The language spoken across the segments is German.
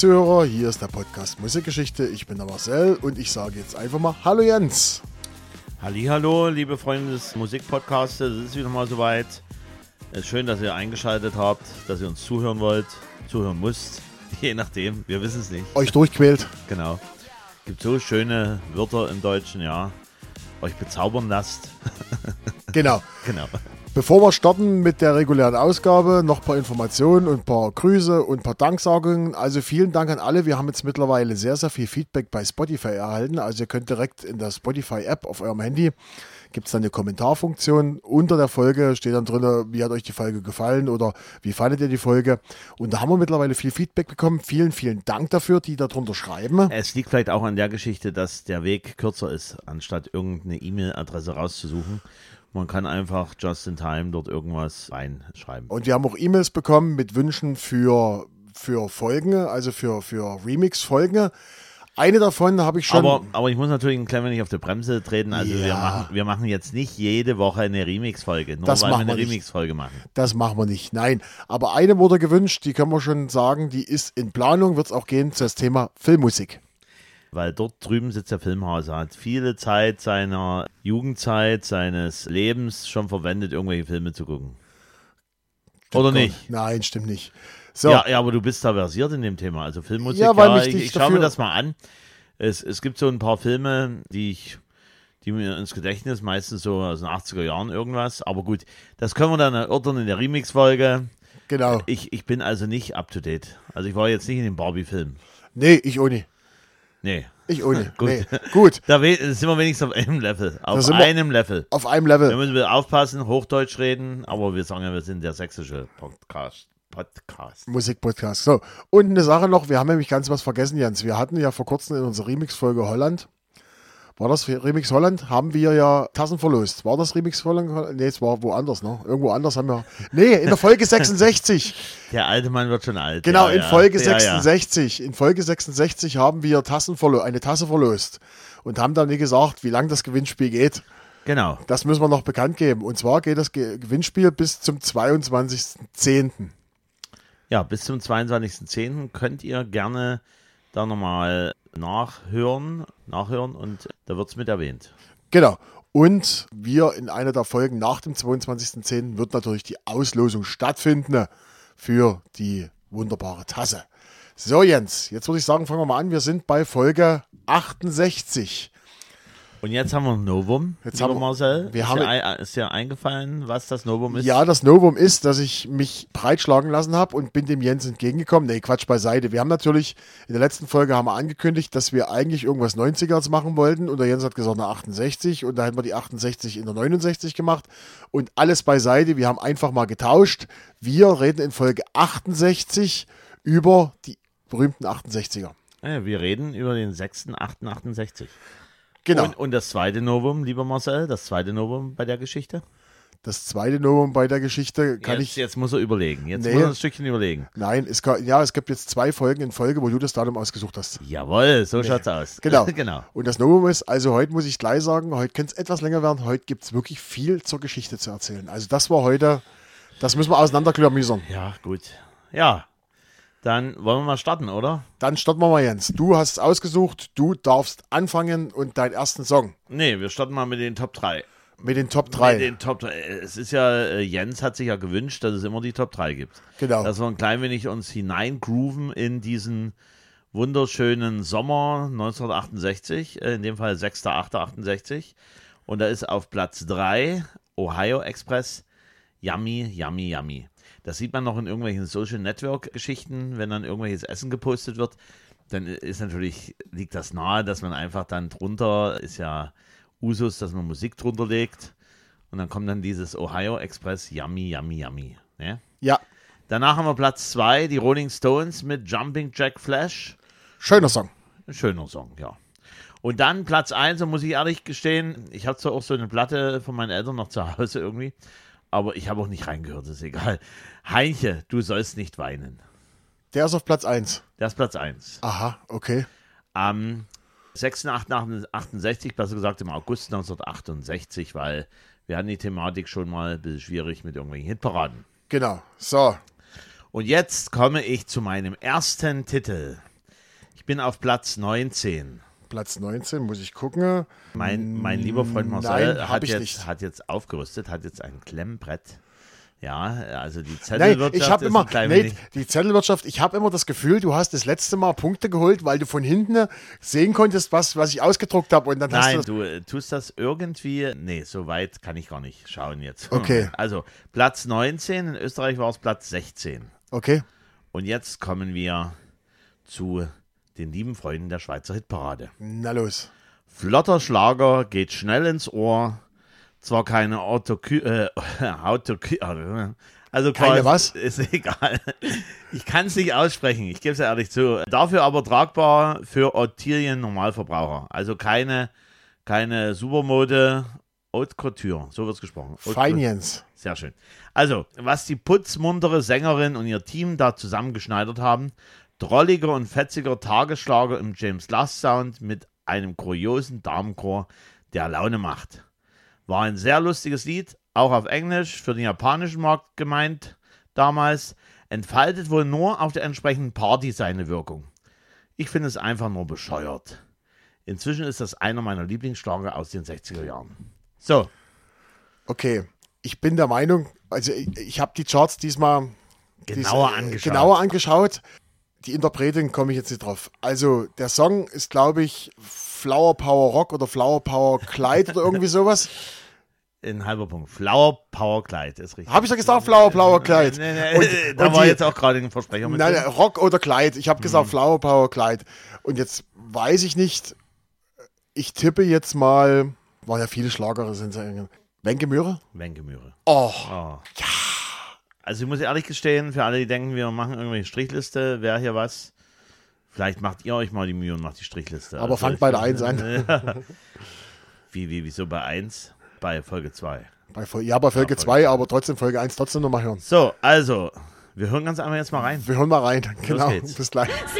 Zuhörer, hier ist der Podcast Musikgeschichte. Ich bin der Marcel und ich sage jetzt einfach mal Hallo Jens. Hallo, liebe Freunde des Musikpodcasts, es ist wieder mal soweit. Es ist schön, dass ihr eingeschaltet habt, dass ihr uns zuhören wollt, zuhören müsst, je nachdem, wir wissen es nicht. Euch durchquält. Genau. Gibt so schöne Wörter im Deutschen, ja. Euch bezaubern lasst. Genau. genau. Bevor wir starten mit der regulären Ausgabe, noch ein paar Informationen und ein paar Grüße und ein paar Danksagungen. Also vielen Dank an alle. Wir haben jetzt mittlerweile sehr, sehr viel Feedback bei Spotify erhalten. Also ihr könnt direkt in der Spotify-App auf eurem Handy, gibt es dann eine Kommentarfunktion. Unter der Folge steht dann drin, wie hat euch die Folge gefallen oder wie fandet ihr die Folge. Und da haben wir mittlerweile viel Feedback bekommen. Vielen, vielen Dank dafür, die darunter schreiben. Es liegt vielleicht auch an der Geschichte, dass der Weg kürzer ist, anstatt irgendeine E-Mail-Adresse rauszusuchen. Man kann einfach just in time dort irgendwas reinschreiben. Und wir haben auch E-Mails bekommen mit Wünschen für, für Folgen, also für, für Remix-Folgen. Eine davon habe ich schon. Aber, aber ich muss natürlich ein klein wenig auf die Bremse treten. Also wir, Ja. machen, wir machen jetzt nicht jede Woche eine Remix-Folge, nur Das weil wir machen eine wir nicht. Remix-Folge machen. Das machen wir nicht. Nein. Aber eine wurde gewünscht, die können wir schon sagen, die ist in Planung, wird es auch gehen zu das Thema Filmmusik. Weil dort drüben sitzt der Filmhauser, hat viele Zeit seiner Jugendzeit, seines Lebens schon verwendet, irgendwelche Filme zu gucken. Oder nicht? Nein, stimmt nicht. So, Ja, ja, aber du bist da versiert in dem Thema. Also Filmmusik, Ja, ja, ich, ich schaue mir das mal an. Es, es gibt so ein paar Filme, die ich, die mir ins Gedächtnis, meistens so aus den 80er Jahren irgendwas. Aber gut, das können wir dann erörtern in der Remix-Folge. genau. Ich, ich bin also nicht up to date. Also ich war jetzt nicht in dem Barbie-Film. Nee, ich auch nicht. Nee. Ich nicht. Gut. Nee. Gut, Da sind wir wenigstens auf einem Level. Auf einem Level. auf einem Da Level. müssen wir aufpassen, Hochdeutsch reden, aber wir sagen ja, wir sind der sächsische Podcast. Podcast. Musikpodcast. So, und eine Sache noch, wir haben nämlich ganz was vergessen, Jens. Wir hatten ja vor kurzem in unserer Remix-Folge Holland, war das Remix Holland, haben wir ja Tassen verlost. War das Remix Holland? Nee, es war woanders, ne? Irgendwo anders haben wir. Nee, in der Folge 66. Der alte Mann wird schon alt. Genau, ja, in ja. Folge Ja, ja. 66. In Folge 66 haben wir Tassen verlo eine Tasse verlost und haben dann, wie gesagt, wie lang das Gewinnspiel geht. Genau. Das müssen wir noch bekannt geben. Und zwar geht das Ge Gewinnspiel bis zum 22.10. Ja, bis zum 22.10. könnt ihr gerne da nochmal nachhören, nachhören und da wird es mit erwähnt. Genau. Und wir in einer der Folgen nach dem 22.10. wird natürlich die Auslosung stattfinden für die wunderbare Tasse. So, Jens, jetzt würde ich sagen, fangen wir mal an. Wir sind bei Folge 68. Und jetzt haben wir ein Novum, Jetzt haben wir- Marcel. wir ist, haben- dir, ein- ist dir eingefallen, was das Novum ist? Ja, das Novum ist, dass ich mich breitschlagen lassen habe und bin dem Jens entgegengekommen. Nee, Quatsch beiseite. Wir haben natürlich, in der letzten Folge haben wir angekündigt, dass wir eigentlich irgendwas 90ers machen wollten und der Jens hat gesagt, eine 68 und da hätten wir die 68 in der 69 gemacht und alles beiseite. Wir haben einfach mal getauscht. Wir reden in Folge 68 über die berühmten 68er. Ja, wir reden über den 6.8.68. Genau. Und, und das zweite Novum, lieber Marcel, das zweite Novum bei der Geschichte? das zweite Novum bei der Geschichte kann jetzt, ich. jetzt muss er überlegen. Jetzt Nee. muss er ein Stückchen überlegen. Nein, es, kann, ja, es gibt jetzt zwei Folgen in Folge, wo du das Datum ausgesucht hast. Jawohl, so schaut's aus. Genau. genau. Und das Novum ist, also heute muss ich gleich sagen, heute könnte es etwas länger werden. Heute gibt es wirklich viel zur Geschichte zu erzählen. Also das war heute, das müssen wir auseinanderklamüsern. Ja, gut. Ja, dann wollen wir mal starten, oder? Dann starten wir mal, Jens. Du hast es ausgesucht, du darfst anfangen und deinen ersten Song Nee, wir starten mal mit den Top 3. mit den Top 3. Mit den Top 3. Es ist ja, äh, Jens hat sich ja gewünscht, dass es immer die Top 3 gibt. Genau. Dass wir ein klein wenig uns hineingrooven in diesen wunderschönen Sommer 1968, äh, in dem Fall 6.8.68. Und da ist auf Platz 3 Ohio Express Yummy, Yummy, Yummy. Das sieht man noch in irgendwelchen Social Network Geschichten, wenn dann irgendwelches Essen gepostet wird. Dann ist natürlich, liegt das nahe, dass man einfach dann drunter, ist ja Usus, dass man Musik drunter legt. Und dann kommt dann dieses Ohio Express Yummy, Yummy, Yummy. Ne? ja, Danach haben wir Platz 2, die Rolling Stones mit Jumping Jack Flash. schöner Song. Schöner Song, ja. Und dann Platz 1, und muss ich ehrlich gestehen, ich habe zwar auch so eine Platte von meinen Eltern noch zu Hause irgendwie, aber ich habe auch nicht reingehört, ist egal. Heinche, du sollst nicht weinen. Der ist auf Platz 1. Der ist Platz 1. Aha, okay. Am 6.8.68, besser gesagt im August 1968, weil wir hatten die Thematik schon mal ein bisschen schwierig mit irgendwelchen Hitparaden. Genau. So. Und jetzt komme ich zu meinem ersten Titel. Ich bin auf Platz 19. Platz 19, muss ich gucken. Mein, mein lieber Freund Marcel Nein, hat, jetzt, nicht. hat jetzt aufgerüstet, hat jetzt ein Klemmbrett. Ja, also die Nein, Zettelwirtschaft ich habe immer, nee, die Zettelwirtschaft, ich habe immer das Gefühl, du hast das letzte Mal Punkte geholt, weil du von hinten sehen konntest, was, was ich ausgedruckt habe. Nein, hast du, du äh, tust das irgendwie. Nee, so weit kann ich gar nicht schauen jetzt. Okay. Also Platz 19, in Österreich war es Platz 16. Okay, Und jetzt kommen wir zu den lieben Freunden der Schweizer Hitparade. na los. Flotter Schlager geht schnell ins Ohr. Zwar keine Autokü äh, Autokü also Keine quasi- was? Ist egal. Ich kann es nicht aussprechen, ich gebe es ehrlich zu. Dafür aber tragbar für Ottilien Normalverbraucher. Also keine, keine Supermode Haute Couture, so wird es gesprochen. Haute Couture. Jens. Sehr schön. Also, was die putzmuntere Sängerin und ihr Team da zusammengeschneidert haben, drolliger und fetziger Tagesschlager im James Last Sound mit einem kuriosen Damenchor, der Laune macht. War ein sehr lustiges Lied, auch auf Englisch, für den japanischen Markt gemeint damals, entfaltet wohl nur auf der entsprechenden Party seine Wirkung. Ich finde es einfach nur bescheuert. Inzwischen ist das einer meiner Lieblingsschlager aus den 60er Jahren. So, Okay, ich bin der Meinung, also ich, ich habe die Charts diesmal genauer dies- äh, angeschaut. genauer angeschaut. Die Interpretin komme ich jetzt nicht drauf. Also der Song ist, glaube ich, Flower Power Rock oder Flower Power Kleid oder irgendwie sowas. In halber Punkt. Flower Power Kleid ist richtig. Habe ich doch gesagt, Flower Power Kleid. Nee, nee, Und- da und war die- jetzt auch gerade ein Versprecher mit Nein, drin. Rock oder Kleid. Ich habe gesagt Mhm. Flower Power Kleid. Und jetzt weiß ich nicht. Ich tippe jetzt mal. War ja viele Schlager sind es. Wenke Möhre? Wengemüre. Oh, Oh. Ja. Also ich muss ehrlich gestehen, für alle, die denken, wir machen irgendwelche Strichliste, wer hier was. Vielleicht macht ihr euch mal die Mühe und macht die Strichliste. aber Also fangt bei der 1 an. Wie, wie, wieso bei 1? Bei Folge 2. Bei, Fol- ja, bei Folge Ja, 2, aber trotzdem Folge 1 trotzdem nochmal hören. So, also, wir hören ganz einfach jetzt mal rein. Wir hören mal rein. Genau. Bis gleich. Sie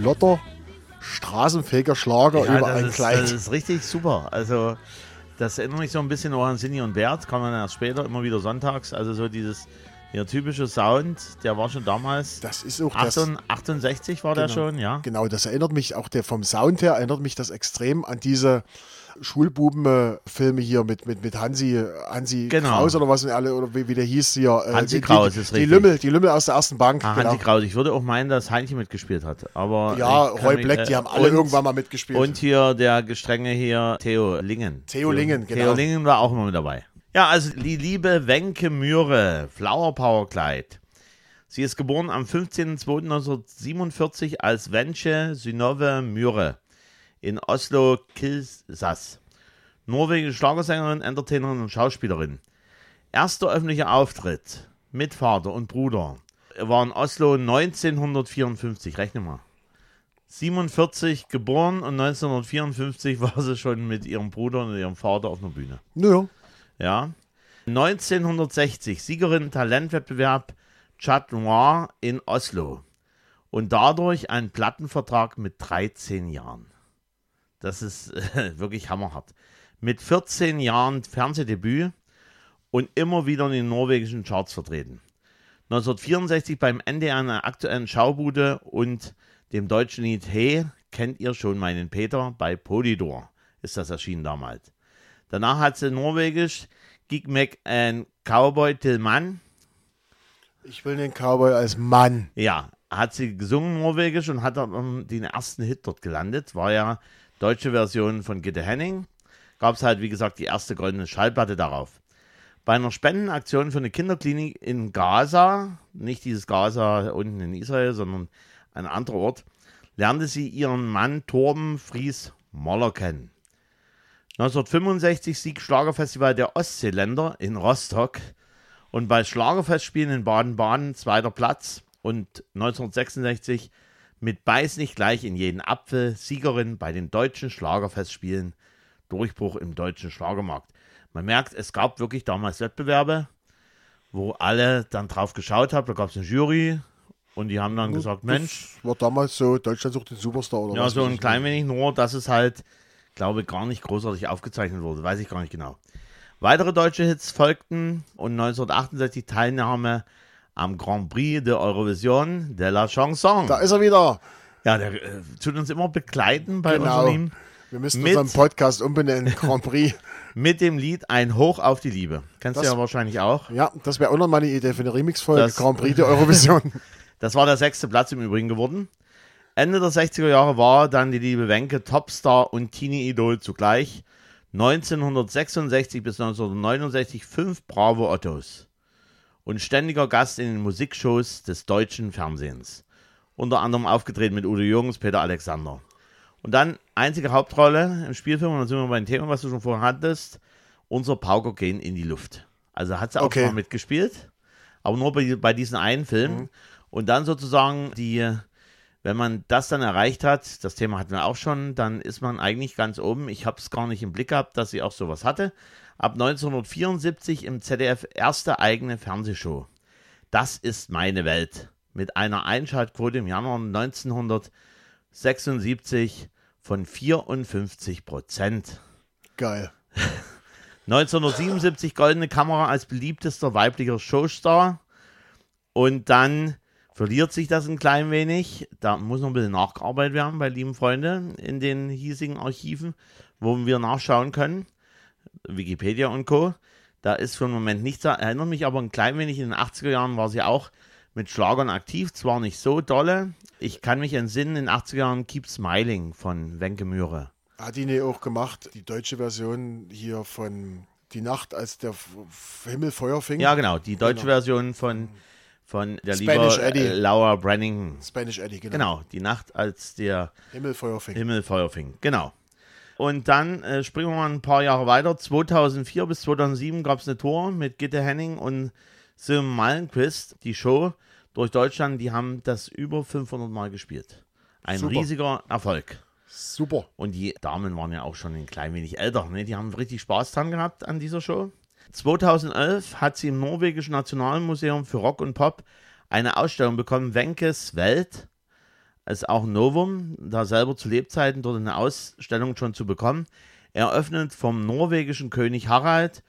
Flotter, straßenfähiger Schlager Ja, über ein ist, Kleid. Das ist richtig super. Also, das erinnert mich so ein bisschen auch an Sinny und Bert, kann man erst später, immer wieder sonntags. Also, so dieses, der typische Sound, der war schon damals. Das ist auch das. 68 68 war der Genau. schon, ja. Genau, das erinnert mich auch der vom Sound her erinnert mich das extrem an diese Schulbuben-Filme hier mit, mit, mit Hansi, Hansi Genau. Kraus oder was alle oder wie, wie der hieß hier. äh, Hansi die, Kraus die, ist die richtig. Lümmel, die Lümmel aus der ersten Bank. Ah, genau. Hansi Kraus. Ich würde auch meinen, dass Heinchen mitgespielt hat. Aber Ja, Roy mich- Black, die äh, haben alle und- irgendwann mal mitgespielt. Und hier der gestrenge hier, Theo Lingen. Theo Lingen, genau. Theo Lingen war auch immer mit dabei. Ja, also die liebe Wenke Mühre, Flower Power Kleid. Sie ist geboren am 15.02.1947 als Wenche Synove Mühre in Oslo-Kilsas. Norwegische Schlagersängerin, Entertainerin und Schauspielerin. Erster öffentlicher Auftritt mit Vater und Bruder war in Oslo 1954. Rechne mal. 47 geboren und 1954 war sie schon mit ihrem Bruder und ihrem Vater auf einer Bühne. Naja, Ja. 1960 Siegerin Talentwettbewerb Chat Noir in Oslo. Und dadurch ein Plattenvertrag mit 13 Jahren. Das ist äh, wirklich hammerhart. Mit 14 Jahren Fernsehdebüt und immer wieder in den norwegischen Charts vertreten. 1964 beim NDR in einer aktuellen Schaubude und dem deutschen Lied Hey, kennt ihr schon meinen Peter bei Polydor ist das erschienen damals. Danach hat sie norwegisch Gig Mac and Cowboy Till Mann. ich will den Cowboy als Mann. Ja, hat sie gesungen norwegisch und hat dann den ersten Hit dort gelandet. War ja deutsche Version von Gitte Henning. Gab es halt, wie gesagt, die erste goldene Schallplatte darauf. Bei einer Spendenaktion für eine Kinderklinik in Gaza, nicht dieses Gaza unten in Israel, sondern ein anderer Ort, lernte sie ihren Mann Torben Fries Moller kennen. 1965 Sieg Schlagerfestival der Ostseeländer in Rostock und bei Schlagerfestspielen in Baden-Baden zweiter Platz und 1966 mit Beiß nicht gleich in jeden Apfel Siegerin bei den deutschen Schlagerfestspielen. Durchbruch im deutschen Schlagermarkt. Man merkt, es gab wirklich damals Wettbewerbe, wo alle dann drauf geschaut haben. Da gab es eine Jury und die haben dann gesagt, Mensch, war damals so, Deutschland sucht den Superstar oder ja, was so weiß ein ich klein wenig nur, dass es halt, glaube gar nicht großartig aufgezeichnet wurde. Weiß ich gar nicht genau. Weitere deutsche Hits folgten und 1968 Teilnahme am Grand Prix de Eurovision de la Chanson. Da ist er wieder. ja, der äh, tut uns immer begleiten bei Genau. unserem Wir müssen Mit- unseren Podcast umbenennen, Grand Prix. mit dem Lied Ein Hoch auf die Liebe. Kennst du Das- ja wahrscheinlich auch. Ja, das wäre auch noch mal eine Idee für eine Remix-Folge, Grand Prix der Eurovision. Das war der sechste Platz im Übrigen geworden. Ende der 60er Jahre war dann die liebe Wenke Topstar und Teenie-Idol zugleich. 1966 bis 1969 fünf Bravo Ottos und ständiger Gast in den Musikshows des deutschen Fernsehens. Unter anderem aufgetreten mit Udo Jürgens, Peter Alexander. Und dann einzige Hauptrolle im Spielfilm, und dann sind wir beim Thema, was du schon vorher hattest, unser Pauker gehen in die Luft. Also hat sie auch Okay. schon mal mitgespielt, aber nur bei, bei diesen einen Film. Und dann sozusagen die, wenn man das dann erreicht hat, das Thema hatten wir auch schon, dann ist man eigentlich ganz oben. Ich habe es gar nicht im Blick gehabt, dass sie auch sowas hatte. Ab 1974 im ZDF erste eigene Fernsehshow. Das ist meine Welt. Mit einer Einschaltquote im Januar 1976 von 54 Prozent. Geil. 1977 Goldene Kamera als beliebtester weiblicher Showstar. Und dann verliert sich das ein klein wenig. Da muss noch ein bisschen nachgearbeitet werden bei lieben Freunde in den hiesigen Archiven, wo wir nachschauen können. Wikipedia und Co. Da ist für den Moment nichts. Erinnert mich aber ein klein wenig, in den 80er Jahren war sie auch mit Schlagern aktiv. Zwar nicht so dolle. Ich kann mich entsinnen, in den 80er Jahren Keep Smiling von Wenke Mühre. Hat die nicht auch gemacht, die deutsche Version hier von Die Nacht, als der Himmel Feuer fing? Ja, genau. Die deutsche Genau. Version von, von der Spanish lieben Eddie. äh, Laura Brennington. Spanish Eddie, genau. Genau, die Nacht, als der Himmel Feuer fing. Himmel Feuer fing. Genau. Und dann äh, springen wir mal ein paar Jahre weiter. 2004 bis 2007 gab es eine Tour mit Gitte Henning und Sim Malmquist. Die Show durch Deutschland, die haben das über 500 Mal gespielt. Ein Super. riesiger Erfolg. Super. Und die Damen waren ja auch schon ein klein wenig älter. Ne? Die haben richtig Spaß dran gehabt an dieser Show. 2011 hat sie im norwegischen Nationalmuseum für Rock und Pop eine Ausstellung bekommen, Wenkes Welt. Ist auch ein Novum, da selber zu Lebzeiten dort eine Ausstellung schon zu bekommen. Eröffnet vom norwegischen König Harald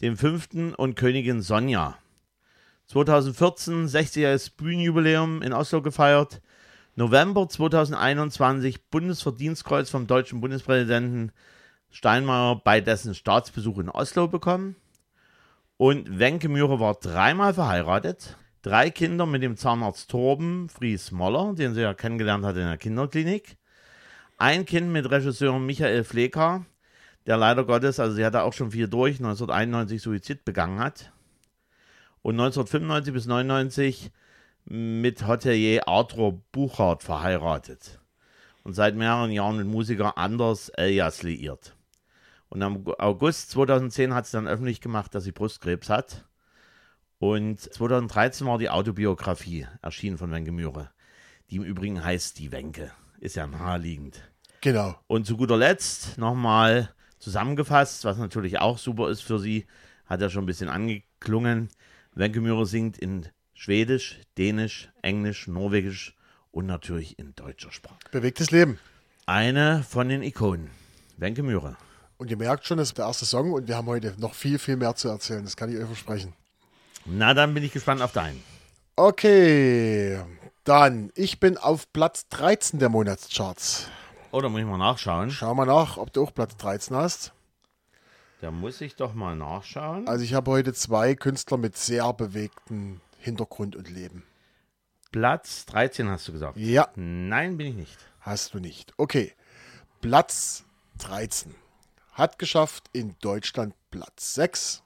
dem Fünften und Königin Sonja. 2014 60-jähriges Bühnenjubiläum in Oslo gefeiert. November 2021 Bundesverdienstkreuz vom deutschen Bundespräsidenten Steinmeier bei dessen Staatsbesuch in Oslo bekommen. Und Wenke Mühre war dreimal verheiratet. Drei Kinder mit dem Zahnarzt Torben Fries Moller, den sie ja kennengelernt hat in der Kinderklinik. Ein Kind mit Regisseur Michael Flecker, der leider Gottes, also sie hatte auch schon viel durch, 1991 Suizid begangen hat. Und 1995 bis 99 mit Hotelier Arthur Buchhardt verheiratet und seit mehreren Jahren mit Musiker Anders Elias liiert. Und am August 2010 hat sie dann öffentlich gemacht, dass sie Brustkrebs hat. Und 2013 war die Autobiografie erschienen von Wenke Mühre, die im Übrigen heißt Die Wenke. Ist ja naheliegend. Genau. Und zu guter Letzt nochmal zusammengefasst, was natürlich auch super ist für sie, hat ja schon ein bisschen angeklungen. Wenke Mühre singt in Schwedisch, Dänisch, Englisch, Norwegisch und natürlich in deutscher Sprache. Bewegtes Leben. Eine von den Ikonen. Wenke Mühre. Und ihr merkt schon, das ist der erste Song und wir haben heute noch viel, viel mehr zu erzählen. Das kann ich euch versprechen. Na, dann bin ich gespannt auf deinen. Okay, dann, ich bin auf Platz 13 der Monatscharts. Oder muss ich mal nachschauen? Schau mal nach, ob du auch Platz 13 hast. Da muss ich doch mal nachschauen. Also ich habe heute zwei Künstler mit sehr bewegtem Hintergrund und Leben. Platz 13 hast du gesagt. Ja, Nein, bin ich nicht. hast du nicht. Okay, Platz 13 hat geschafft in Deutschland Platz 6,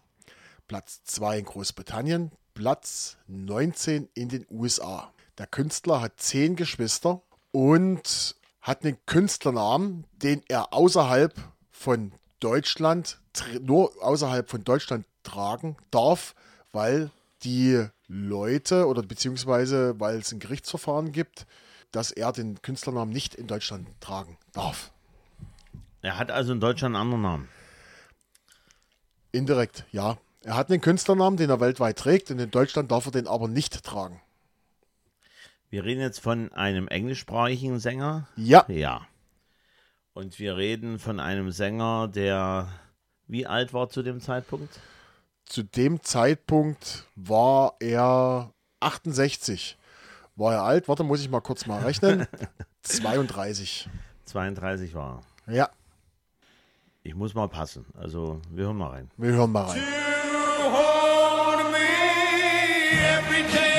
Platz 2 in Großbritannien, Platz 19 in den USA. Der Künstler hat zehn Geschwister und hat einen Künstlernamen, den er außerhalb von Deutschland, nur außerhalb von Deutschland tragen darf, weil die Leute oder beziehungsweise, weil es ein Gerichtsverfahren gibt, dass er den Künstlernamen nicht in Deutschland tragen darf. Er hat also in Deutschland einen anderen Namen. Indirekt, ja. Er hat einen Künstlernamen, den er weltweit trägt und in Deutschland darf er den aber nicht tragen. Wir reden jetzt von einem englischsprachigen Sänger. Ja, Ja. Und wir reden von einem Sänger, der wie alt war zu dem Zeitpunkt? zu dem Zeitpunkt war er 68. War er alt? Warte, muss ich mal kurz mal rechnen. 32. 32 war er. Ja, Ich muss mal passen. Also, wir hören mal rein. wir hören mal rein. every day.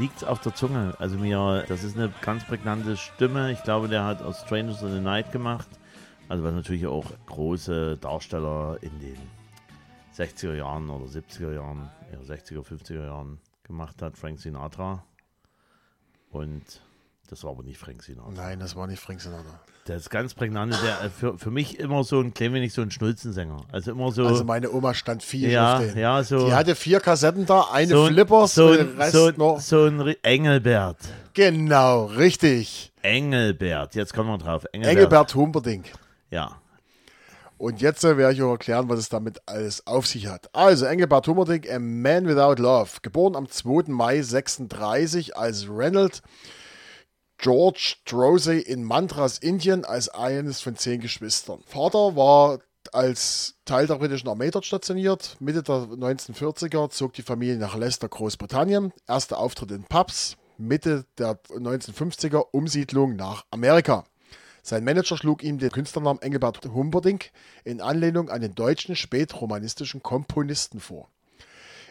Ja, mir liegt es auf der Zunge. Also mir, das ist eine ganz prägnante Stimme. Ich glaube, der hat aus Strangers in the Night gemacht. Also was natürlich auch große Darsteller in den 60er Jahren oder 70er Jahren, eher 60er, 50er Jahren gemacht hat. Frank Sinatra. Und das war aber nicht Frank Sinatra. Nein, das war nicht Frank Sinatra. Das ist ganz prägnant. Der, äh, für, für mich immer so ein klein wenig so ein Schnulzensänger. Also immer so. Also meine Oma stand viel ja, auf den. ja, so. Die hatte vier Kassetten da, eine so Flippers, so, den ein- Rest so, noch. so ein Engelbert. Genau, richtig. Engelbert, jetzt kommen wir drauf. Engelbert. Engelbert Humperdinck. Ja. Und jetzt äh, werde ich auch erklären, was es damit alles auf sich hat. Also, Engelbert Humperdinck, A Man Without Love. Geboren am 2. Mai 36 als Reynold George Drosey in Mantras, Indien, als eines von zehn Geschwistern. Vater war als Teil der britischen Armee dort stationiert. Mitte der 1940er zog die Familie nach Leicester, Großbritannien. Erster Auftritt in Pubs. Mitte der 1950er Umsiedlung nach Amerika. Sein Manager schlug ihm den Künstlernamen Engelbert Humperdinck in Anlehnung an den deutschen spätromanistischen Komponisten vor.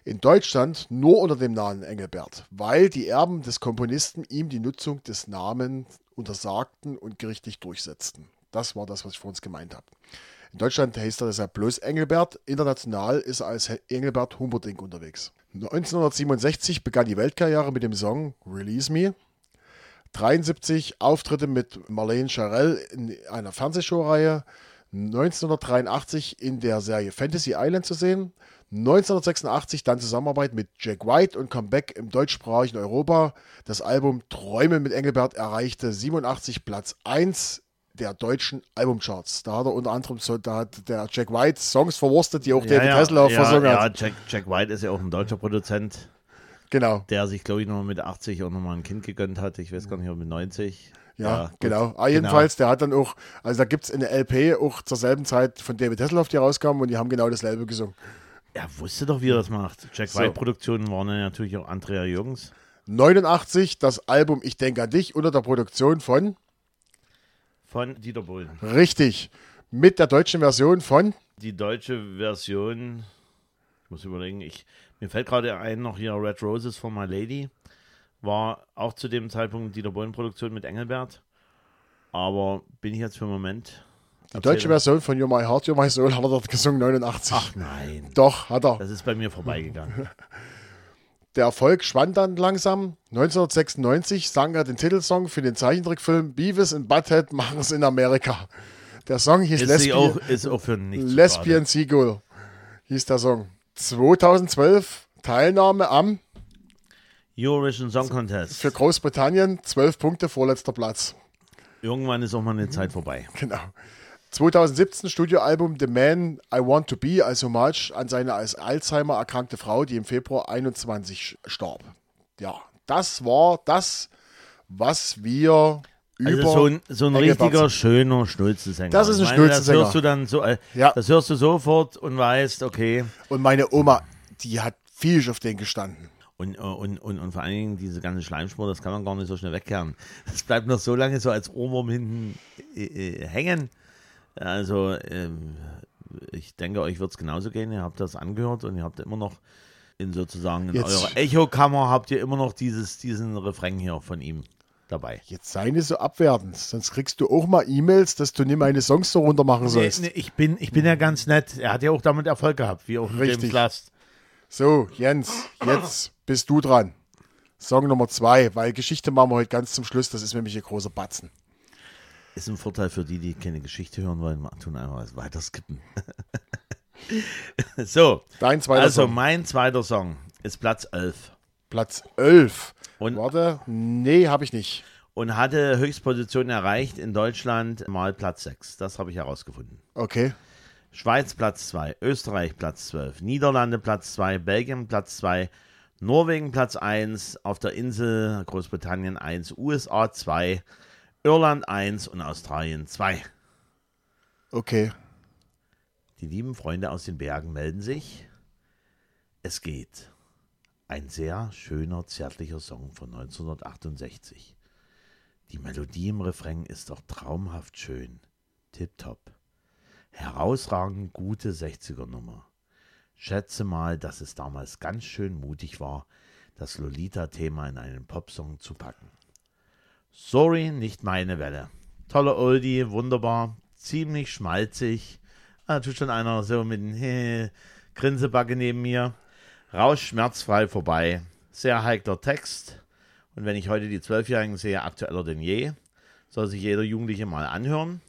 In Deutschland nur unter dem Namen Engelbert, weil die Erben des Komponisten ihm die Nutzung des Namens untersagten und gerichtlich durchsetzten. Das war das, was ich vor uns gemeint habe. In Deutschland heißt er deshalb bloß Engelbert, international ist er als Engelbert Humperdinck unterwegs. 1967 begann die Weltkarriere mit dem Song Release Me. 73 Auftritte mit Marlene Charell in einer Fernsehshowreihe. 1983 in der Serie Fantasy Island zu sehen. 1986 dann Zusammenarbeit mit Jack White und Comeback im deutschsprachigen Europa. Das Album Träume mit Engelbert erreichte 87 Platz 1 der deutschen Albumcharts. Da hat er unter anderem so, da hat der Jack White Songs verwurstet, die auch David ja, Hasselhoff ja, versungen ja, hat. Jack, Jack White ist ja auch ein deutscher Produzent, Genau. der sich, glaube ich, noch mit 80 auch nochmal ein Kind gegönnt hat. Ich weiß gar nicht, ob mit 90. Ja, gut. genau. Ah, jedenfalls, der hat dann auch, also da gibt es eine LP auch zur selben Zeit von David Hasselhoff, die rauskam und die haben genau dasselbe gesungen. Er wusste doch, wie er das macht. Jack So. White-Produktionen waren natürlich auch Andrea Jürgens. 89 das Album Ich denke an dich unter der Produktion von, Von Dieter Bohlen. richtig, mit der deutschen Version von, Die deutsche Version, ich muss überlegen, ich, mir fällt gerade ein, noch hier Red Roses for My Lady, war auch zu dem Zeitpunkt Dieter Bohlen-Produktion mit Engelbert. Aber bin ich jetzt für einen Moment. Die deutsche Version von You're My Heart, You're My Soul hat er dort gesungen, 89. Ach nein, Doch, hat er. das ist bei mir vorbeigegangen. Der Erfolg schwand dann langsam. 1996 sang er den Titelsong für den Zeichentrickfilm Beavis and Butthead machen es in Amerika. Der Song hieß Ist, Lesbian, auch, ist auch für. Lesbian Seagull, hieß der Song. 2012 Teilnahme am Eurovision Song Contest. für Großbritannien 12 Punkte, vorletzter Platz. Irgendwann ist auch mal eine Zeit vorbei. Genau. 2017 Studioalbum The Man I Want to Be als Hommage an seine als Alzheimer erkrankte Frau, die im Februar 21 starb. Ja, das war das, was wir über Also so ein, so ein richtiger, schöner Schnulzensänger. Das ist ein Schnulzensänger. Das hörst du dann so, äh, Ja. das hörst du sofort und weißt, okay. Und meine Oma, die hat viel auf den gestanden. Und, äh, und, und, und vor allen Dingen diese ganze Schleimspur, das kann man gar nicht so schnell wegkehren. Das bleibt noch so lange so als Ohrwurm hinten äh, äh, hängen. Also, ähm, ich denke, euch wird es genauso gehen. Ihr habt das angehört und ihr habt immer noch in sozusagen in Jetzt- eurer Echokammer habt ihr immer noch dieses, diesen Refrain hier von ihm dabei. Jetzt sei nicht so abwertend, sonst kriegst du auch mal E-Mails, dass du nicht meine Songs so runter machen Nee, sollst. nee, ich, bin, ich bin ja ganz nett. Er hat ja auch damit Erfolg gehabt, wie auch mit. James Last. So, Jens, jetzt bist du dran. Song Nummer zwei, weil Geschichte machen wir heute ganz zum Schluss, das ist nämlich ein großer Batzen. Ist ein Vorteil für die, die keine Geschichte hören wollen, tun einfach weiter skippen. so, Dein zweiter also Song. mein zweiter Song ist Platz 11 Platz 11. Und- Warte, nee, habe ich nicht. und hatte Höchstposition erreicht in Deutschland mal Platz 6. Das habe ich herausgefunden. Okay. Schweiz Platz 2, Österreich Platz 12, Niederlande Platz 2, Belgien Platz 2, Norwegen Platz 1, auf der Insel Großbritannien 1, USA 2, Irland 1 und Australien 2. Okay. Die lieben Freunde aus den Bergen melden sich. Es geht. Ein sehr schöner, zärtlicher Song von 1968. Die Melodie im Refrain ist doch traumhaft schön. Tipptopp. Herausragend gute 60er-Nummer. Schätze mal, dass es damals ganz schön mutig war, das Lolita-Thema in einen Popsong zu packen. Sorry, nicht meine Welle. Toller Oldie, wunderbar, ziemlich schmalzig. Ah, tut schon einer so mit einem Grinsebacke neben mir. Rausch schmerzfrei vorbei. Sehr heikler Text. Und wenn ich heute die Zwölfjährigen sehe, aktueller denn je, soll sich jeder Jugendliche mal anhören.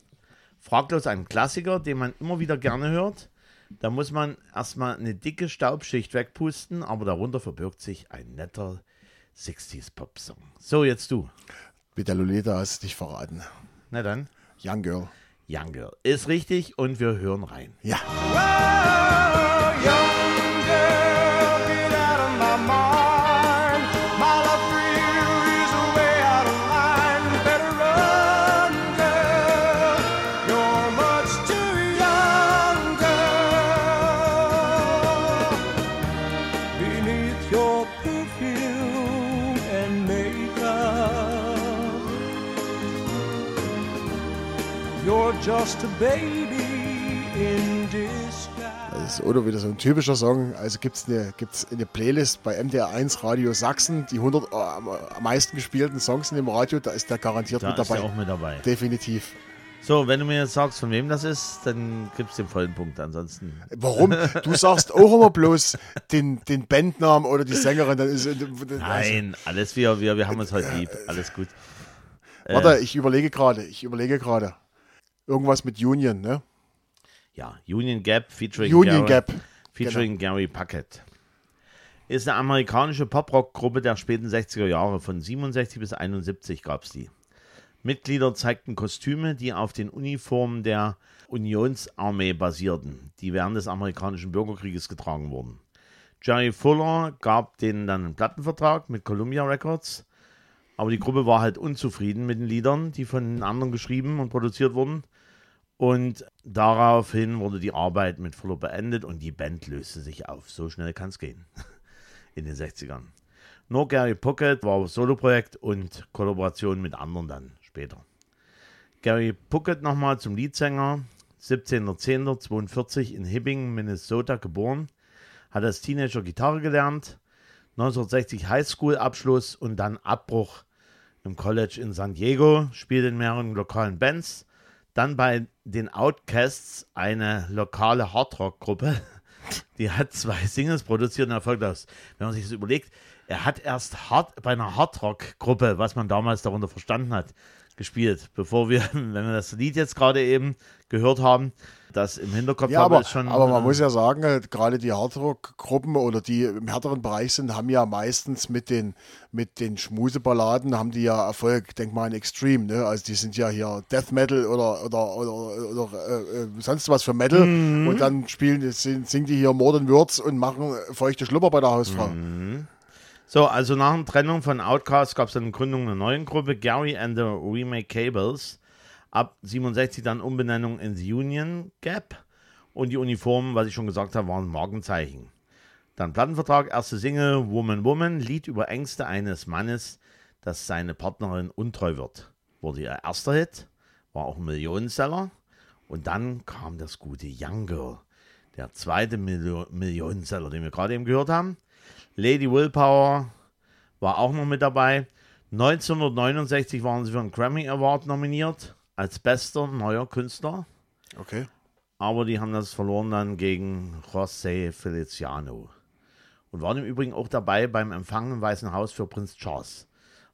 Fraglos ein Klassiker, den man immer wieder gerne hört. Da muss man erstmal eine dicke Staubschicht wegpusten, aber darunter verbirgt sich ein netter 60s-Pop-Song. So, jetzt du. Mit der Lolita hast du dich verraten. Na dann. Young Girl. Young Girl. Ist richtig und wir hören rein. Ja. Oh, just a baby in disguise. Das ist oder wieder so ein typischer Song. Also gibt es eine, gibt's eine Playlist bei MDR1 Radio Sachsen, die 100 äh, am meisten gespielten Songs in dem Radio, da ist der garantiert Da mit ist er dabei. auch mit dabei. Definitiv. So, wenn du mir jetzt sagst, von wem das ist, dann gibst du den vollen Punkt. Ansonsten. Warum? Du sagst auch immer bloß den, den Bandnamen oder die Sängerin. Dann ist, also, Nein, alles wir, wir, wir haben uns heute lieb. Alles gut. warte, ich überlege gerade. Ich überlege gerade. Irgendwas mit Union, ne? Ja, Union Gap featuring Union Gary, Gap. featuring Gary Puckett. Ist eine amerikanische Pop-Rock-Gruppe der späten 60er Jahre. Von 67 bis 71 gab es die. Mitglieder zeigten Kostüme, die auf den Uniformen der Unionsarmee basierten, die während des amerikanischen Bürgerkrieges getragen wurden. Jerry Fuller gab denen dann einen Plattenvertrag mit Columbia Records, aber die Gruppe war halt unzufrieden mit den Liedern, die von den anderen geschrieben und produziert wurden. Und daraufhin wurde die Arbeit mit Fuller beendet und die Band löste sich auf. So schnell kann es gehen. In den 60ern. Nur Gary Puckett war Soloprojekt und Kollaboration mit anderen dann später. Gary Puckett nochmal zum Leadsänger. 17.10.42 in Hibbing, Minnesota geboren. Hat als Teenager Gitarre gelernt. 1960 Highschool-Abschluss und dann Abbruch im College in San Diego. Spielt in mehreren lokalen Bands. Dann bei den Outcasts, eine lokale Hardrock-Gruppe. Die hat zwei Singles produziert und erfolglos. Wenn man sich das überlegt, er hat erst hard, bei einer Hardrock-Gruppe, was man damals darunter verstanden hat, gespielt, bevor wir, wenn wir das Lied jetzt gerade eben gehört haben, das im Hinterkopf Ja, haben, aber, schon. aber man äh, muss ja sagen, äh, gerade die Hardrock-Gruppen oder die im härteren Bereich sind, haben ja meistens mit den, mit den Schmuseballaden, haben die ja Erfolg. Denk mal an Extreme, ne? Also die sind ja hier Death Metal oder, oder, oder, oder äh, äh, sonst was für Metal. Mhm. Und dann spielen, singen, singen die hier Modern Words und machen feuchte Schlupper bei der Hausfrau. Mhm. So, also nach der Trennung von Outcast gab es dann Gründung einer neuen Gruppe, Gary and the Remake Cables. Ab 67 dann Umbenennung in The Union Gap. Und die Uniformen, was ich schon gesagt habe, waren Markenzeichen. Dann Plattenvertrag, erste Single, Woman Woman, Lied über Ängste eines Mannes, dass seine Partnerin untreu wird. Wurde ihr erster Hit, war auch ein Millionenseller. Und dann kam das gute Young Girl, der zweite Millio Millionenseller, den wir gerade eben gehört haben. Lady Willpower war auch noch mit dabei. 1969 waren sie für einen Grammy Award nominiert als bester neuer Künstler. Okay. Aber die haben das verloren dann gegen José Feliciano. Und waren im Übrigen auch dabei beim Empfang im Weißen Haus für Prinz Charles.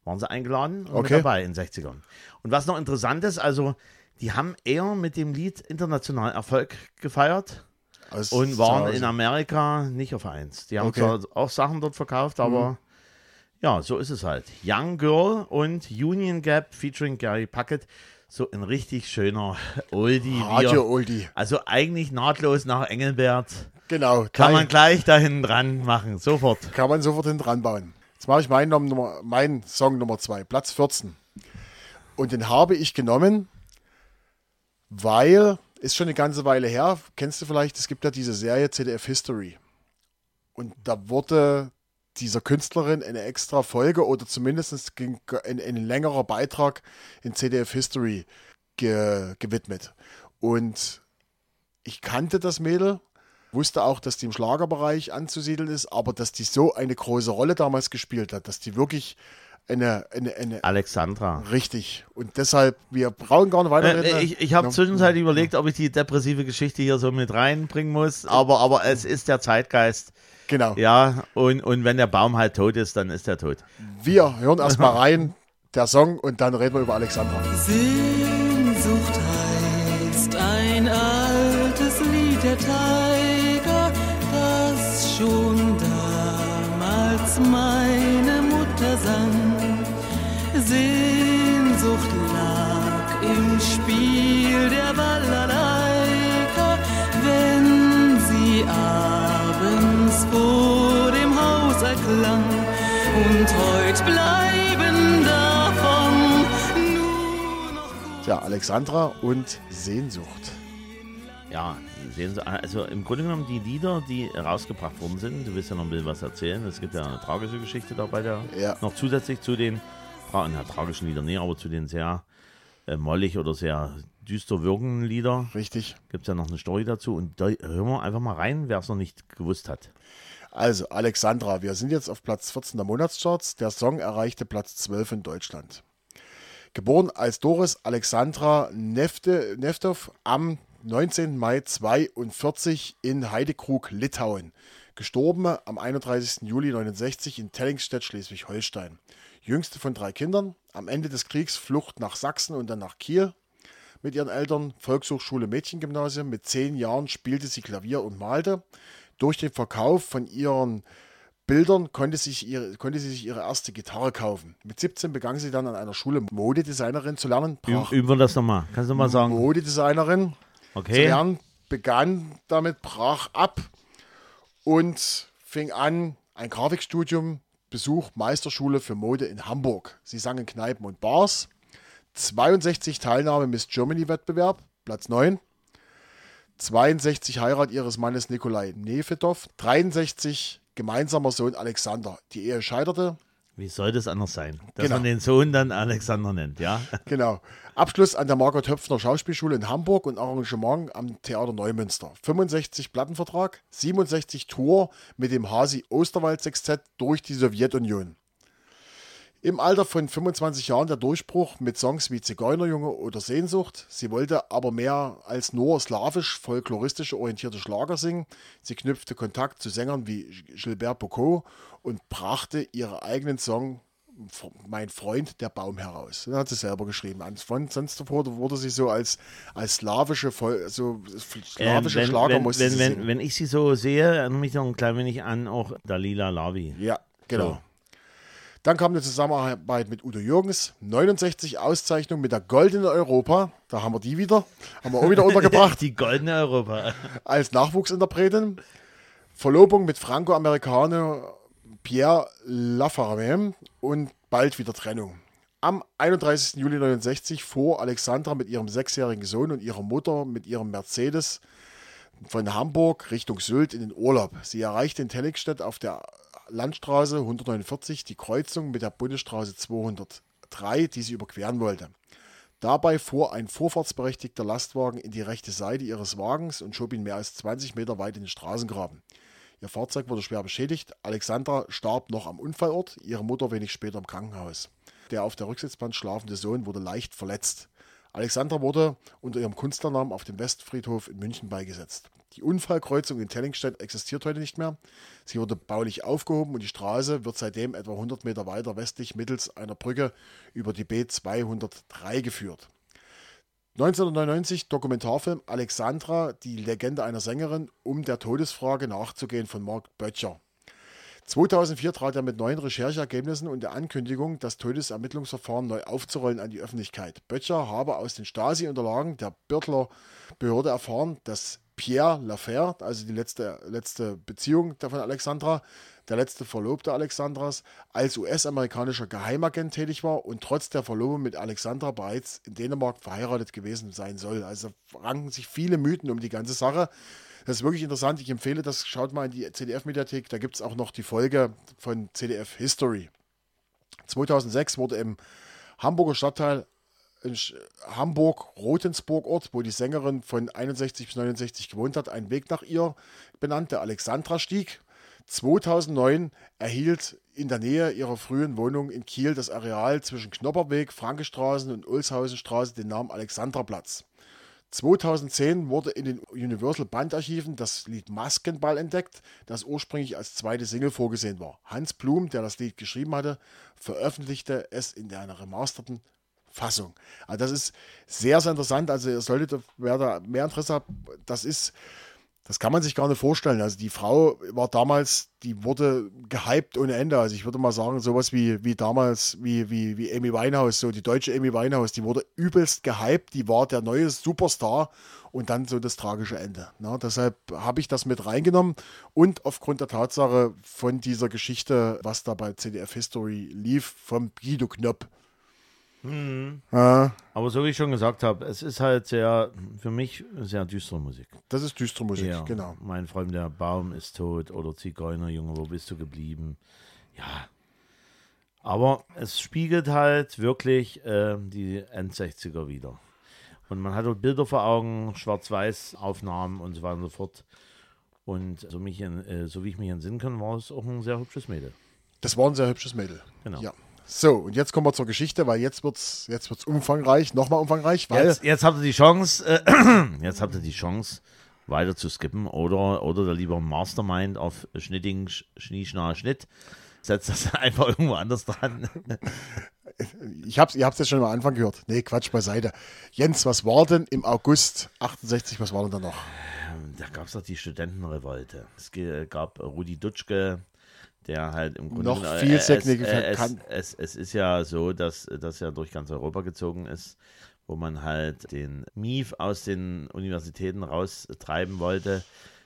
Waren sie eingeladen und Okay. mit dabei in den 60ern. Und was noch interessant ist, also die haben eher mit dem Lied international Erfolg gefeiert Aus und waren in Amerika nicht auf eins. Die haben Okay. Mhm. zwar auch Sachen dort verkauft, aber ja, so ist es halt. Young Girl und Union Gap featuring Gary Puckett. So ein richtig schöner Oldie. Radio Oldie. also eigentlich nahtlos nach Engelbert. Genau. Kann gleich- man gleich da hinten dran machen. Sofort. Kann man sofort hinten dran bauen. Jetzt mache ich meinen, Nummer, meinen Song Nummer 2, Platz 14. Und den habe ich genommen, weil, ist schon eine ganze Weile her, kennst du vielleicht, es gibt ja diese Serie ZDF History. Und da wurde dieser Künstlerin eine extra Folge oder zumindest ein, ein längerer Beitrag in ZDF History ge, gewidmet. Und ich kannte das Mädel, wusste auch, dass die im Schlagerbereich anzusiedeln ist, aber dass die so eine große Rolle damals gespielt hat, dass die wirklich eine, eine, eine Alexandra. richtig. Und deshalb, wir brauchen gar nicht weiterreden. Äh, ich ich habe Ja. zwischenzeitlich überlegt, ob ich die depressive Geschichte hier so mit reinbringen muss. Aber, aber es ist der Zeitgeist. Genau. Ja, und, und wenn der Baum halt tot ist, dann ist er tot. Wir hören erstmal rein, der Song, und dann reden wir über Alexandra. Sehnsucht heißt ein altes Lied der Tiger, das schon damals meine Spiel der Balalaika, wenn sie abends vor dem Haus erklang. Und heut bleiben davon nur noch Tja, Alexandra und Sehnsucht. Ja, also im Grunde genommen die Lieder, die rausgebracht worden sind, du willst ja noch ein bisschen was erzählen. Es gibt ja eine tragische Geschichte dabei, der Ja. noch zusätzlich zu den na, tragischen Liedern, nee, aber zu den sehr äh, mollig oder sehr düster wirkenden Lieder Richtig. gibt es ja noch eine Story dazu. Und da hören wir einfach mal rein, wer es noch nicht gewusst hat. Also, Alexandra, wir sind jetzt auf Platz 14 der Monatscharts. Der Song erreichte Platz 12 in Deutschland. Geboren als Doris Alexandra Nefte, Neftov am 19. Mai 42 in Heidekrug, Litauen. Gestorben am 31. Juli 69 in Tellingstedt, Schleswig-Holstein. Jüngste von drei Kindern. Am Ende des Kriegs Flucht nach Sachsen und dann nach Kiel mit ihren Eltern, Volkshochschule Mädchengymnasium. Mit zehn Jahren spielte sie Klavier und malte. Durch den Verkauf von ihren Bildern konnte, sich ihre, konnte sie sich ihre erste Gitarre kaufen. Mit 17 begann sie dann an einer Schule Modedesignerin zu lernen. Üben, Brach üben wir das nochmal. Kannst du mal sagen? Modedesignerin zu Okay. lernen, begann damit, brach ab und fing an ein Grafikstudium, Besuch Meisterschule für Mode in Hamburg. Sie sang in Kneipen und Bars. 62 Teilnahme Miss Germany Wettbewerb, Platz 9. 62 Heirat ihres Mannes Nikolai Nefedov. 63 gemeinsamer Sohn Alexander. Die Ehe scheiterte. Wie soll das anders sein? Dass Genau. man den Sohn dann Alexander nennt, ja? Genau. Abschluss an der Margot Höpfner Schauspielschule in Hamburg und Arrangement am Theater Neumünster. 65 Plattenvertrag, 67 Tour mit dem Hasi Osterwald Sextett durch die Sowjetunion. Im Alter von 25 Jahren der Durchbruch mit Songs wie Zigeunerjunge oder Sehnsucht. Sie wollte aber mehr als nur slawisch folkloristische orientierte Schlager singen. Sie knüpfte Kontakt zu Sängern wie Gilbert Bocot und brachte ihre eigenen Song Mein Freund der Baum heraus. Das hat sie selber geschrieben. Davor wurde sie so als, als slawische, so slawische Ähm, wenn, Schlager wenn, musste wenn, wenn, wenn ich sie so sehe, erinnere mich noch ein klein wenig an auch Dalila Lavi. Ja, genau. So. Dann kam eine Zusammenarbeit mit Udo Jürgens, 69 Auszeichnungen mit der Goldene Europa, da haben wir die wieder, haben wir auch wieder untergebracht, Die goldene Europa. als Nachwuchsinterpretin. Verlobung mit Franco-Amerikaner Pierre Lafarme und bald wieder Trennung. Am 31. Juli 69 fuhr Alexandra mit ihrem sechsjährigen Sohn und ihrer Mutter mit ihrem Mercedes von Hamburg Richtung Sylt in den Urlaub. Sie erreichte in Telligstedt auf der Landstraße 149 die Kreuzung mit der Bundesstraße 203, die sie überqueren wollte. Dabei fuhr ein vorfahrtsberechtigter Lastwagen in die rechte Seite ihres Wagens und schob ihn mehr als 20 Meter weit in den Straßengraben. Ihr Fahrzeug wurde schwer beschädigt. Alexandra starb noch am Unfallort, ihre Mutter wenig später im Krankenhaus. Der auf der Rücksitzbank schlafende Sohn wurde leicht verletzt. Alexandra wurde unter ihrem Künstlernamen auf dem Westfriedhof in München beigesetzt. Die Unfallkreuzung in Tellingstedt existiert heute nicht mehr. Sie wurde baulich aufgehoben und die Straße wird seitdem etwa 100 Meter weiter westlich mittels einer Brücke über die B203 geführt. 1999 Dokumentarfilm Alexandra, die Legende einer Sängerin, um der Todesfrage nachzugehen von Mark Böttcher. 2004 trat er mit neuen Rechercheergebnissen und der Ankündigung, das Todesermittlungsverfahren neu aufzurollen an die Öffentlichkeit. Böttcher habe aus den Stasi-Unterlagen der Birtler Behörde erfahren, dass Pierre Lafer, also die letzte, letzte Beziehung von Alexandra, der letzte Verlobte Alexandras, als US-amerikanischer Geheimagent tätig war und trotz der Verlobung mit Alexandra bereits in Dänemark verheiratet gewesen sein soll. Also ranken sich viele Mythen um die ganze Sache. Das ist wirklich interessant. Ich empfehle das. Schaut mal in die CDF-Mediathek. Da gibt es auch noch die Folge von CDF History. 2006 wurde im Hamburger Stadtteil in Sch- Hamburg-Rotensburg-Ort, wo die Sängerin von 61 bis 69 gewohnt hat, ein Weg nach ihr benannt, der Alexandra-Stieg. 2009 erhielt in der Nähe ihrer frühen Wohnung in Kiel das Areal zwischen Knopperweg, Frankestraßen und Ulshausenstraße den Namen Alexandraplatz. 2010 wurde in den Universal Bandarchiven das Lied Maskenball entdeckt, das ursprünglich als zweite Single vorgesehen war. Hans Blum, der das Lied geschrieben hatte, veröffentlichte es in einer remasterten Fassung. Also das ist sehr, sehr interessant. Also ihr solltet, wer da mehr Interesse hat, das ist, das kann man sich gar nicht vorstellen. Also die Frau war damals, die wurde gehypt ohne Ende. Also ich würde mal sagen, sowas wie, wie damals, wie, wie, wie Amy Winehouse, so die deutsche Amy Winehouse, die wurde übelst gehypt, die war der neue Superstar und dann so das tragische Ende. Na, deshalb habe ich das mit reingenommen und aufgrund der Tatsache von dieser Geschichte, was da bei CDF History lief, vom Guido Knopp. Äh, Aber so wie ich schon gesagt habe, es ist halt sehr, für mich sehr düstere Musik. das ist düstere Musik, Ja, genau. Mein Freund, der Baum ist tot oder Zigeuner, Junge, wo bist du geblieben? Ja. Aber es spiegelt halt wirklich äh, die End-60er wieder. Und man hat dort Bilder vor Augen, Schwarz-Weiß-Aufnahmen und so weiter und so fort. Und so, mich in, äh, so wie ich mich entsinnen kann, war es auch ein sehr hübsches Mädel. Das war ein sehr hübsches Mädel. Genau. Ja. So, und jetzt kommen wir zur Geschichte, weil jetzt wird's, jetzt wird's umfangreich, nochmal umfangreich, weil Jetzt, jetzt habt ihr die Chance, äh, jetzt habt ihr die Chance, weiter zu skippen oder, oder der lieber Mastermind auf Schnitting, Sch- Schnieschnar, Schnitt. Setzt das einfach irgendwo anders dran. ich hab's, ihr habt es jetzt schon am Anfang gehört. Nee, Quatsch beiseite. Jens, was war denn im August 68, was war denn da noch? Da gab es doch die Studentenrevolte. Es gab Rudi Dutschke, der halt im Grunde Noch genommen- viel äh, es, äh, es, es, es ist ja so, dass das ja durch ganz Europa gezogen ist, wo man halt den Mief aus den Universitäten raustreiben wollte.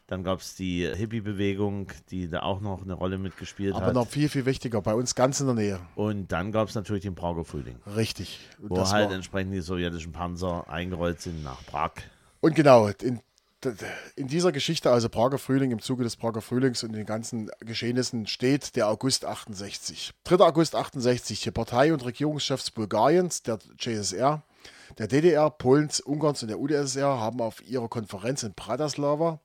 Dann gab es die Hippie-Bewegung, die da auch noch eine Rolle mitgespielt Aber hat. noch viel, viel wichtiger, bei uns ganz in der Nähe. Und dann gab es natürlich den Prager Frühling, Richtig. Und, wo halt entsprechend die sowjetischen Panzer eingerollt sind nach Prag. und genau, in, in dieser Geschichte, also Prager Frühling, im Zuge des Prager Frühlings und den ganzen Geschehnissen steht der August 68. 3. August 68, die Partei- und Regierungschefs Bulgariens, der CSR, der DDR, Polens, Ungarns und der UdSSR haben auf ihrer Konferenz in Bratislava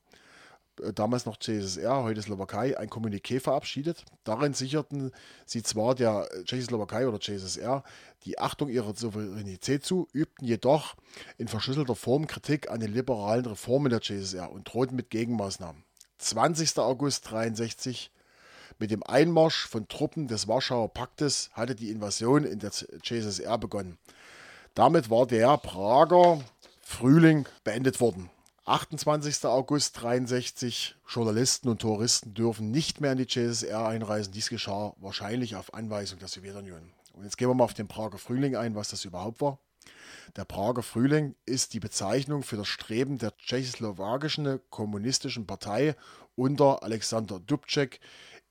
damals noch CSSR, heute Slowakei, ein Kommuniqué verabschiedet. Darin sicherten sie zwar der äh, Tschechoslowakei oder CSSR die Achtung ihrer Souveränität zu, übten jedoch in verschlüsselter Form Kritik an den liberalen Reformen der CSSR und drohten mit Gegenmaßnahmen. 20. August 63 mit dem Einmarsch von Truppen des Warschauer Paktes hatte die Invasion in der CSSR begonnen. Damit war der Prager Frühling beendet worden. 28. August 63. Journalisten und Touristen dürfen nicht mehr in die CSSR einreisen. Dies geschah wahrscheinlich auf Anweisung der Sowjetunion. Und jetzt gehen wir mal auf den Prager Frühling ein, was das überhaupt war. Der Prager Frühling ist die Bezeichnung für das Streben der tschechoslowakischen kommunistischen Partei unter Alexander Dubček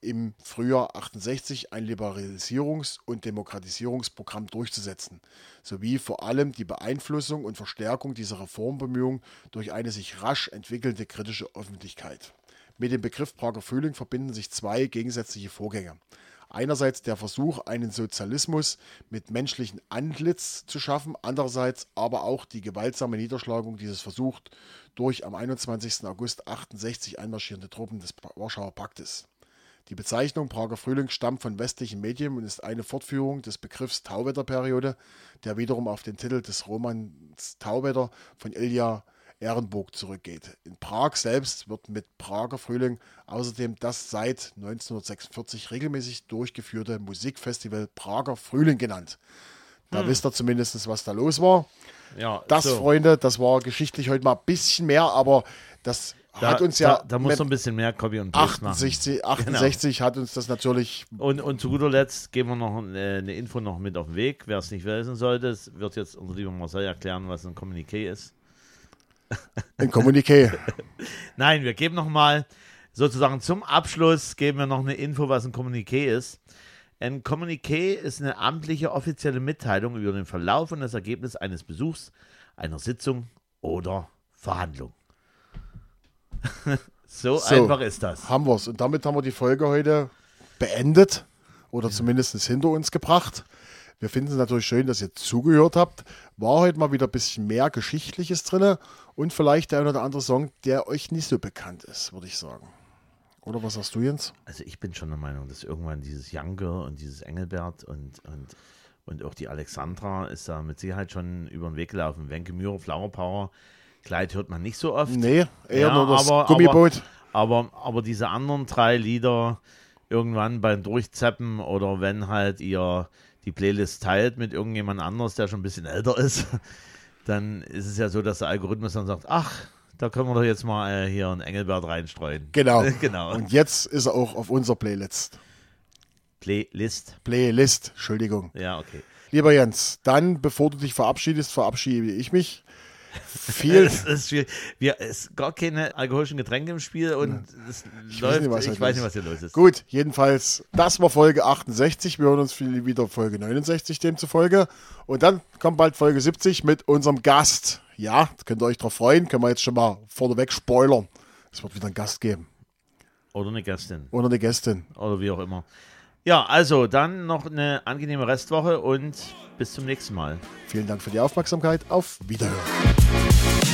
im Frühjahr 68 ein Liberalisierungs- und Demokratisierungsprogramm durchzusetzen, sowie vor allem die Beeinflussung und Verstärkung dieser Reformbemühungen durch eine sich rasch entwickelnde kritische Öffentlichkeit. Mit dem Begriff Prager Frühling verbinden sich zwei gegensätzliche Vorgänge. Einerseits der Versuch, einen Sozialismus mit menschlichem Antlitz zu schaffen, andererseits aber auch die gewaltsame Niederschlagung dieses Versuchs durch am 21. August 68 einmarschierende Truppen des Warschauer Paktes. Die Bezeichnung Prager Frühling stammt von westlichen Medien und ist eine Fortführung des Begriffs Tauwetterperiode, der wiederum auf den Titel des Romans Tauwetter von Ilja Ehrenburg zurückgeht. In Prag selbst wird mit Prager Frühling außerdem das seit 1946 regelmäßig durchgeführte Musikfestival Prager Frühling genannt. Da wisst ihr zumindest, was da los war. Ja, Das, so. Freunde, das war geschichtlich heute mal ein bisschen mehr, aber das Da, hat uns ja da, da muss so ein bisschen mehr Copy und Paste machen. 68, 68 hat uns das natürlich Und, und zu guter Letzt geben wir noch äh, eine Info noch mit auf den Weg. Wer es nicht wissen sollte, es wird jetzt unser lieber Marcel erklären, was ein Kommuniqué ist. ein Kommuniqué. Nein, wir geben noch mal sozusagen zum Abschluss geben wir noch eine Info, was ein Kommuniqué ist. Ein Kommuniqué ist eine amtliche offizielle Mitteilung über den Verlauf und das Ergebnis eines Besuchs, einer Sitzung oder Verhandlung. so, So. einfach ist das. haben wir es. Und damit haben wir die Folge heute beendet oder zumindest hinter uns gebracht. Wir finden es natürlich schön, dass ihr zugehört habt. War heute mal wieder ein bisschen mehr Geschichtliches drin und vielleicht der ein oder andere Song, der euch nicht so bekannt ist, würde ich sagen. Oder was sagst du, Jens? Also ich bin schon der Meinung, dass irgendwann dieses Young Girl und dieses Engelbert und, und, und auch die Alexandra ist da mit Sicherheit schon über den Weg gelaufen. Wenke Mührer, Flower Power, Kleid hört man nicht so oft. Nee, eher Ja, nur das aber- Gummiboot. Aber, aber diese anderen drei Lieder irgendwann beim Durchzappen oder wenn halt ihr die Playlist teilt mit irgendjemand anders, der schon ein bisschen älter ist, dann ist es ja so, dass der Algorithmus dann sagt, ach, da können wir doch jetzt mal äh, hier einen Engelbert reinstreuen. Genau. genau. Und jetzt ist er auch auf unserer Playlist. Playlist. Playlist, Entschuldigung. Ja, okay. Lieber Jens, dann, bevor du dich verabschiedest, verabschiede ich mich. Viel, Es ist schwierig. Wir, es ist gar keine alkoholischen Getränke im Spiel und es Ich läuft. weiß nicht, was ich heute weiß nicht, was hier los ist. Gut, jedenfalls, das war Folge 68. Wir hören uns wieder Folge 69 demzufolge. Und dann kommt bald Folge 70 mit unserem Gast. Ja, könnt ihr euch drauf freuen. Können wir jetzt schon mal vorneweg spoilern. Es wird wieder einen Gast geben. Oder eine Gästin. Oder eine Gästin. Oder wie auch immer. Ja, also dann noch eine angenehme Restwoche und bis zum nächsten Mal. Vielen Dank für die Aufmerksamkeit. Auf Wiederhören.